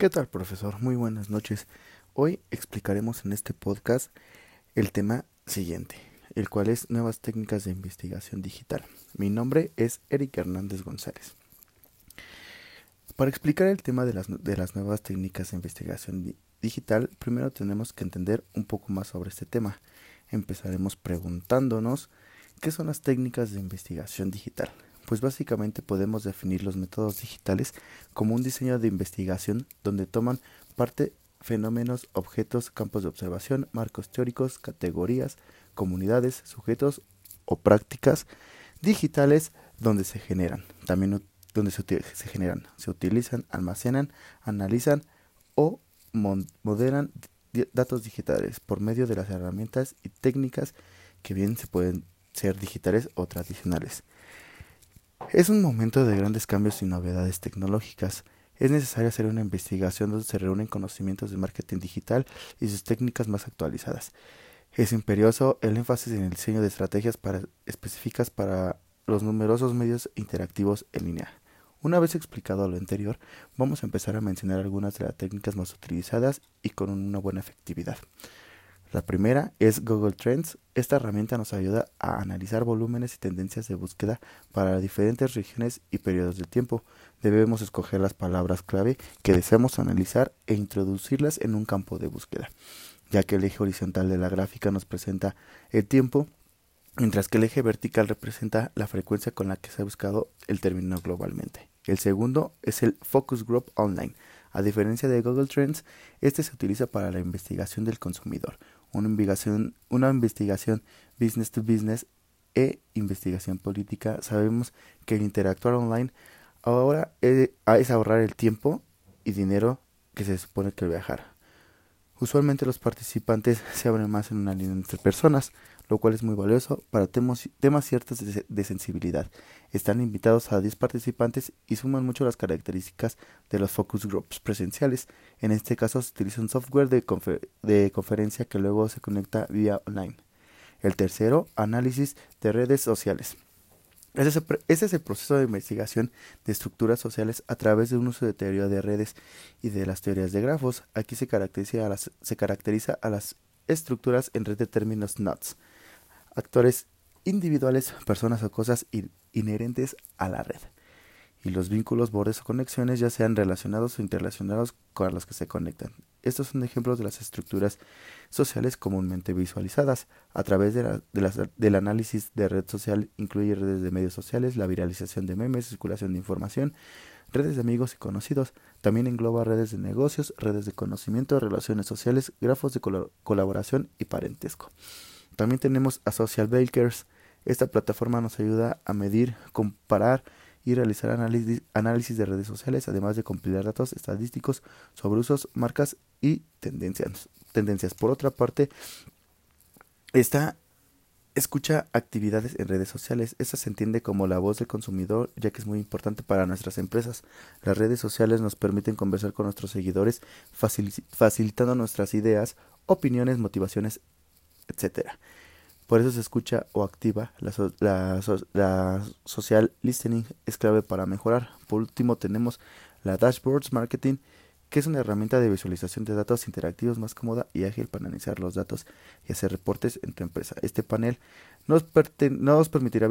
¿Qué tal, profesor? Muy buenas noches. Hoy explicaremos en este podcast el tema siguiente, el cual es nuevas técnicas de investigación digital. Mi nombre es Eric Hernández González. Para explicar el tema de las, de las nuevas técnicas de investigación digital, primero tenemos que entender un poco más sobre este tema. Empezaremos preguntándonos qué son las técnicas de investigación digital. Pues básicamente podemos definir los métodos digitales como un diseño de investigación donde toman parte fenómenos, objetos, campos de observación, marcos teóricos, categorías, comunidades, sujetos o prácticas digitales donde se generan, también donde se, se generan, se utilizan, almacenan, analizan o modelan datos digitales por medio de las herramientas y técnicas que bien se pueden ser digitales o tradicionales. Es un momento de grandes cambios y novedades tecnológicas. Es necesario hacer una investigación donde se reúnen conocimientos de marketing digital y sus técnicas más actualizadas. Es imperioso el énfasis en el diseño de estrategias específicas para los numerosos medios interactivos en línea. Una vez explicado lo anterior, vamos a empezar a mencionar algunas de las técnicas más utilizadas y con una buena efectividad. La primera es Google Trends. Esta herramienta nos ayuda a analizar volúmenes y tendencias de búsqueda para diferentes regiones y periodos de tiempo. Debemos escoger las palabras clave que deseamos analizar e introducirlas en un campo de búsqueda, ya que el eje horizontal de la gráfica nos presenta el tiempo, mientras que el eje vertical representa la frecuencia con la que se ha buscado el término globalmente. El segundo es el Focus Group Online. A diferencia de Google Trends, este se utiliza para la investigación del consumidor una investigación, una investigación business to business e investigación política, sabemos que el interactuar online ahora es, ahorrar el tiempo y dinero que se supone que viajar. Usualmente los participantes se abren más en una línea entre personas, lo cual es muy valioso para temas, ciertos de, sensibilidad. Están invitados a 10 participantes y suman mucho las características de los focus groups presenciales. En este caso se utiliza un software de conferencia que luego se conecta vía online. El tercero, análisis de redes sociales. Ese es, el, proceso de investigación de estructuras sociales a través de un uso de teoría de redes y de las teorías de grafos. Aquí se caracteriza a las, se caracteriza a las estructuras en red de términos NUTS actores individuales, personas o cosas inherentes a la red. Y los vínculos, bordes o conexiones ya sean relacionados o interrelacionados con los que se conectan. Estos son ejemplos de las estructuras sociales comúnmente visualizadas. A través de del análisis de red social incluye redes de medios sociales, la viralización de memes, circulación de información, redes de amigos y conocidos. También engloba redes de negocios, redes de conocimiento, relaciones sociales, grafos de colaboración y parentesco. También tenemos a Social Bakers. Esta plataforma nos ayuda a medir, comparar y realizar análisis, de redes sociales, además de compilar datos estadísticos sobre usos, marcas y tendencias. tendencias. Por otra parte, esta escucha actividades en redes sociales. Esta se entiende como la voz del consumidor, ya que es muy importante para nuestras empresas. Las redes sociales nos permiten conversar con nuestros seguidores, facilitando nuestras ideas, opiniones, motivaciones, etcétera. Por eso se escucha o activa la, la, social listening es clave para mejorar. Por último tenemos la Dashboards Marketing, que es una herramienta de visualización de datos interactivos más cómoda y ágil para analizar los datos y hacer reportes en tu empresa. Este panel nos, nos permitirá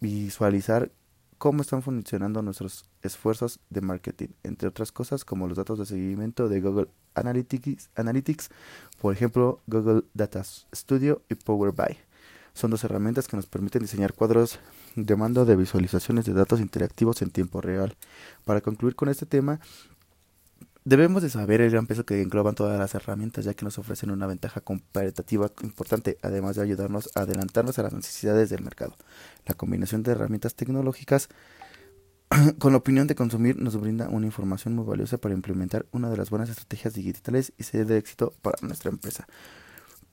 visualizar cómo están funcionando nuestros esfuerzos de marketing, entre otras cosas como los datos de seguimiento de Google Analytics, por ejemplo Google Data Studio y Power BI. Son dos herramientas que nos permiten diseñar cuadros de mando de visualizaciones de datos interactivos en tiempo real. Para concluir con este tema, Debemos de saber el gran peso que engloban todas las herramientas ya que nos ofrecen una ventaja comparativa importante, además de ayudarnos a adelantarnos a las necesidades del mercado. La combinación de herramientas tecnológicas con la opinión de consumir nos brinda una información muy valiosa para implementar una de las buenas estrategias digitales y ser de éxito para nuestra empresa.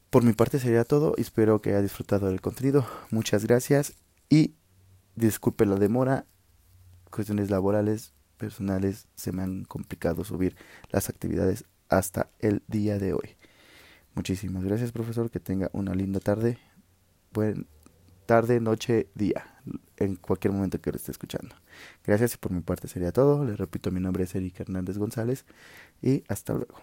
Por mi parte sería todo, espero que haya disfrutado del contenido. Muchas gracias y disculpe la demora, cuestiones laborales personales se me han complicado subir las actividades hasta el día de hoy. Muchísimas gracias profesor, que tenga una linda tarde, buen tarde, noche, día. En cualquier momento que lo esté escuchando. Gracias y por mi parte sería todo. Les repito, mi nombre es Eric Hernández González y hasta luego.